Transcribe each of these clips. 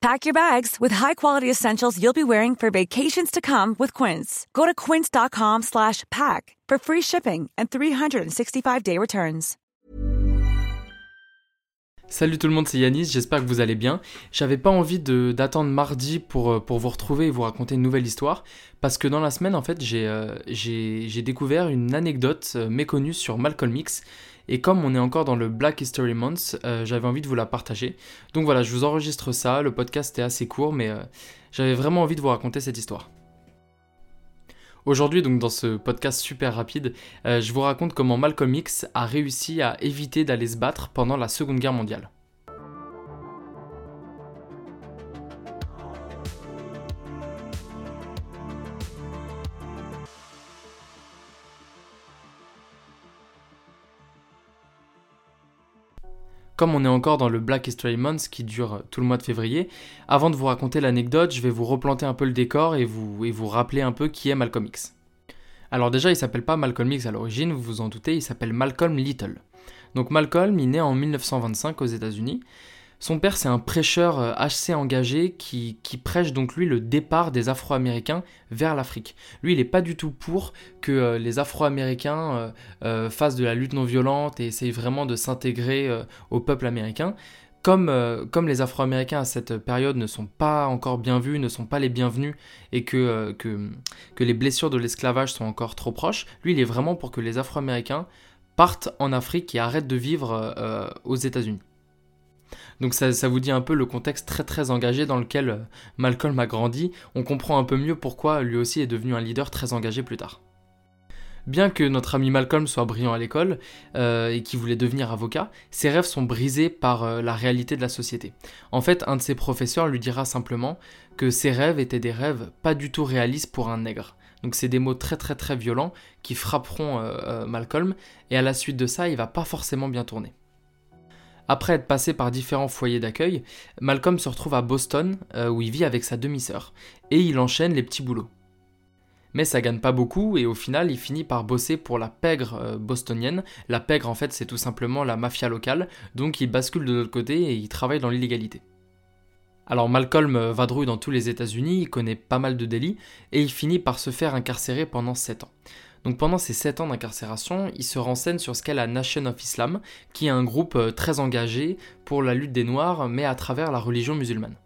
Pack your bags with high-quality essentials you'll be wearing for vacations to come with Quince. Go to quince.com slash pack for free shipping and 365-day returns. Salut tout le monde, c'est Yanis, j'espère que vous allez bien. J'avais pas envie d'attendre mardi pour, euh, pour vous retrouver et vous raconter une nouvelle histoire, parce que dans la semaine, en fait, j'ai euh, découvert une anecdote euh, méconnue sur Malcolm X, et comme on est encore dans le Black History Month, euh, j'avais envie de vous la partager. Donc voilà, je vous enregistre ça, le podcast est assez court, mais euh, j'avais vraiment envie de vous raconter cette histoire. Aujourd'hui, donc dans ce podcast super rapide, euh, je vous raconte comment Malcolm X a réussi à éviter d'aller se battre pendant la Seconde Guerre mondiale. Comme on est encore dans le Black History Month qui dure tout le mois de février, avant de vous raconter l'anecdote, je vais vous replanter un peu le décor et vous, rappeler un peu qui est Malcolm X. Alors déjà, il s'appelle pas Malcolm X à l'origine, vous vous en doutez, il s'appelle Malcolm Little. Donc Malcolm, il naît en 1925 aux États-Unis. Son père, c'est un prêcheur euh, assez engagé qui, prêche donc lui le départ des Afro-Américains vers l'Afrique. Lui, il n'est pas du tout pour que euh, les Afro-Américains euh, fassent de la lutte non violente et essayent vraiment de s'intégrer au peuple américain. Comme, les Afro-Américains à cette période ne sont pas encore bien vus, ne sont pas les bienvenus et que, les blessures de l'esclavage sont encore trop proches, lui, il est vraiment pour que les Afro-Américains partent en Afrique et arrêtent de vivre aux États-Unis. Donc ça, vous dit un peu le contexte très très engagé dans lequel euh, Malcolm a grandi. On comprend un peu mieux pourquoi lui aussi est devenu un leader très engagé plus tard. Bien que notre ami Malcolm soit brillant à l'école euh, et qu'il voulait devenir avocat, ses rêves sont brisés par euh, la réalité de la société. En fait, un de ses professeurs lui dira simplement que ses rêves étaient des rêves pas du tout réalistes pour un nègre. Donc c'est des mots très très très violents qui frapperont Malcolm et à la suite de ça, il va pas forcément bien tourner. Après être passé par différents foyers d'accueil, Malcolm se retrouve à Boston euh, où il vit avec sa demi-sœur et il enchaîne les petits boulots. Mais ça gagne pas beaucoup et au final il finit par bosser pour la pègre euh, bostonienne. La pègre en fait c'est tout simplement la mafia locale, donc il bascule de l'autre côté et il travaille dans l'illégalité. Alors Malcolm euh, vadrouille dans tous les États-Unis, il connaît pas mal de délits et il finit par se faire incarcérer pendant 7 ans. Donc pendant ces 7 ans d'incarcération, il se renseigne sur ce qu'est la Nation of Islam, qui est un groupe euh, très engagé pour la lutte des Noirs, mais à travers la religion musulmane.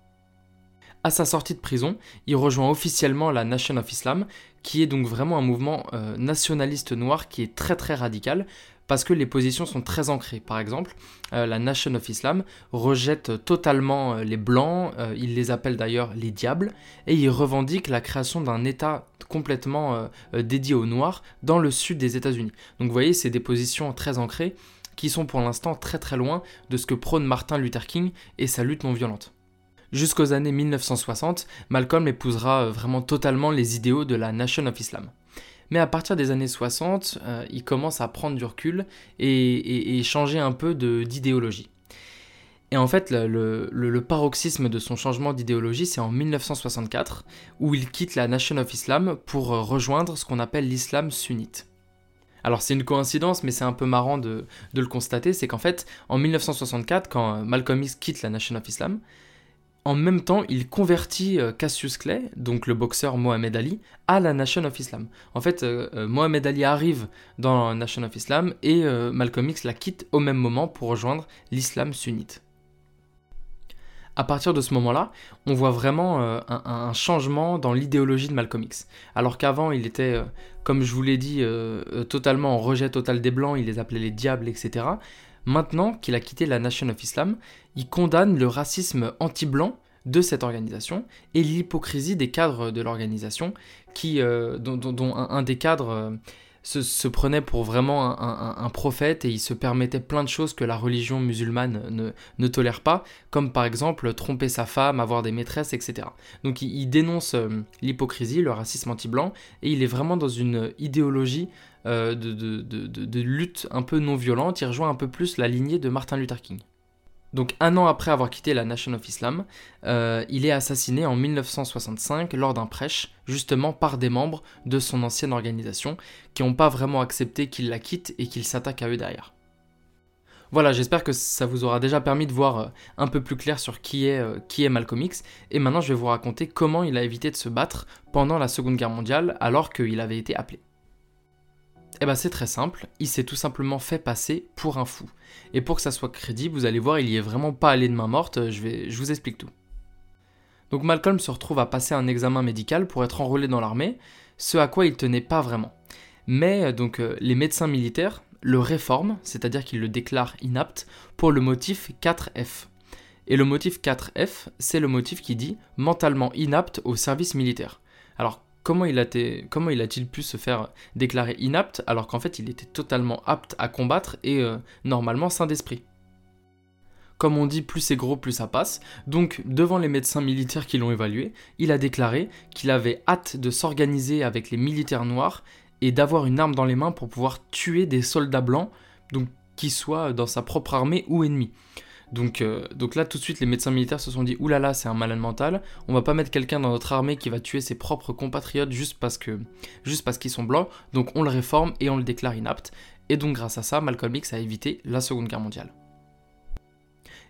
À sa sortie de prison, il rejoint officiellement la Nation of Islam, qui est donc vraiment un mouvement euh, nationaliste noir qui est très très radical, parce que les positions sont très ancrées. Par exemple, euh, la Nation of Islam rejette totalement euh, les blancs, euh, il les appelle d'ailleurs les diables, et il revendique la création d'un État complètement dédié aux noirs dans le sud des États-Unis. Donc vous voyez, c'est des positions très ancrées qui sont pour l'instant très très loin de ce que prône Martin Luther King et sa lutte non violente. Jusqu'aux années 1960, Malcolm épousera euh, vraiment totalement les idéaux de la Nation of Islam. Mais à partir des années 60, euh, il commence à prendre du recul et, changer un peu de- d'idéologie. Et en fait, le, paroxysme de son changement d'idéologie, c'est en 1964, où il quitte la Nation of Islam pour euh, rejoindre ce qu'on appelle l'islam sunnite. Alors c'est une coïncidence, mais c'est un peu marrant de, le constater, c'est qu'en fait, en 1964, quand Malcolm X quitte la Nation of Islam, en même temps, il convertit euh, Cassius Clay, donc le boxeur Mohamed Ali, à la Nation of Islam. En fait, euh, euh, Mohamed Ali arrive dans la Nation of Islam et Malcolm X la quitte au même moment pour rejoindre l'islam sunnite. À partir de ce moment-là, on voit vraiment un, changement dans l'idéologie de Malcolm X. Alors qu'avant, il était, comme je vous l'ai dit, totalement en rejet total des Blancs, il les appelait les diables, etc. Maintenant qu'il a quitté la Nation of Islam, il condamne le racisme anti-blanc de cette organisation et l'hypocrisie des cadres de l'organisation, qui, euh, dont, un, des cadres euh, se, prenait pour vraiment un, prophète et il se permettait plein de choses que la religion musulmane ne, tolère pas, comme par exemple tromper sa femme, avoir des maîtresses, etc. Donc il, dénonce euh, l'hypocrisie, le racisme anti-blanc, et il est vraiment dans une idéologie de, de lutte un peu non violente, il rejoint un peu plus la lignée de Martin Luther King. Donc un an après avoir quitté la Nation of Islam, euh, il est assassiné en 1965 lors d'un prêche, justement par des membres de son ancienne organisation, qui n'ont pas vraiment accepté qu'il la quitte et qu'il s'attaque à eux derrière. Voilà, j'espère que ça vous aura déjà permis de voir euh, un peu plus clair sur qui est, euh, qui est Malcolm X, et maintenant je vais vous raconter comment il a évité de se battre pendant la Seconde Guerre mondiale alors qu'il avait été appelé. Eh ben c'est très simple, il s'est tout simplement fait passer pour un fou. Et pour que ça soit crédible, vous allez voir, il y est vraiment pas allé de main morte, je, vais, je vous explique tout. Donc Malcolm se retrouve à passer un examen médical pour être enrôlé dans l'armée, ce à quoi il tenait pas vraiment. Mais euh, donc euh, les médecins militaires le réforment, c'est-à-dire qu'ils le déclarent inapte, pour le motif 4F. Et le motif 4F, c'est le motif qui dit mentalement inapte au service militaire. Comment il a-t-il pu se faire déclarer inapte alors qu'en fait il était totalement apte à combattre et euh, normalement sain d'esprit comme on dit, plus c'est gros, plus ça passe. Donc, devant les médecins militaires qui l'ont évalué, il a déclaré qu'il avait hâte de s'organiser avec les militaires noirs et d'avoir une arme dans les mains pour pouvoir tuer des soldats blancs, donc qui soient dans sa propre armée ou ennemis. Donc, euh, donc là, tout de suite, les médecins militaires se sont dit oulala, là là, c'est un malade mental. On va pas mettre quelqu'un dans notre armée qui va tuer ses propres compatriotes juste parce qu'ils sont blancs. Donc on le réforme et on le déclare inapte. Et donc grâce à ça, Malcolm X a évité la Seconde Guerre mondiale.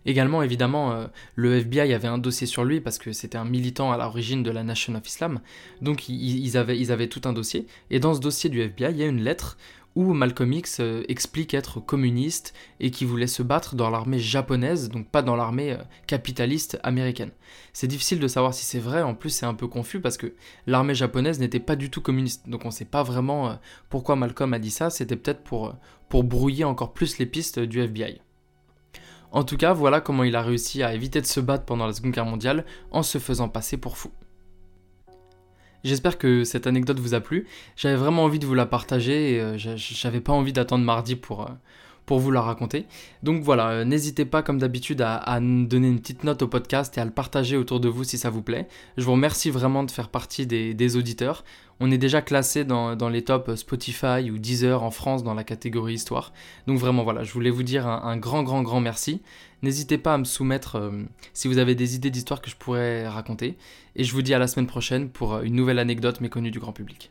Également, évidemment, euh, le FBI avait un dossier sur lui parce que c'était un militant à l'origine de la Nation of Islam. Donc ils, ils avaient tout un dossier. Et dans ce dossier du FBI, il y a une lettre où Malcolm X euh, explique être communiste et qui voulait se battre dans l'armée japonaise, donc pas dans l'armée euh, capitaliste américaine. C'est difficile de savoir si c'est vrai, en plus c'est un peu confus parce que l'armée japonaise n'était pas du tout communiste, donc on ne sait pas vraiment euh, pourquoi Malcolm a dit ça, c'était peut-être pour, pour brouiller encore plus les pistes du FBI. En tout cas, voilà comment il a réussi à éviter de se battre pendant la Seconde Guerre mondiale en se faisant passer pour fou. J'espère que cette anecdote vous a plu. J'avais vraiment envie de vous la partager et euh, j'avais pas envie d'attendre mardi pour, euh, vous la raconter. Donc voilà, euh, n'hésitez pas comme d'habitude à, donner une petite note au podcast et à le partager autour de vous si ça vous plaît. Je vous remercie vraiment de faire partie des, auditeurs. On est déjà classé dans, les tops Spotify ou Deezer en France dans la catégorie histoire. Donc vraiment voilà, je voulais vous dire un, un grand grand grand merci. N'hésitez pas à me soumettre euh, si vous avez des idées d'histoire que je pourrais raconter. Et je vous dis à la semaine prochaine pour euh, une nouvelle anecdote méconnue du grand public.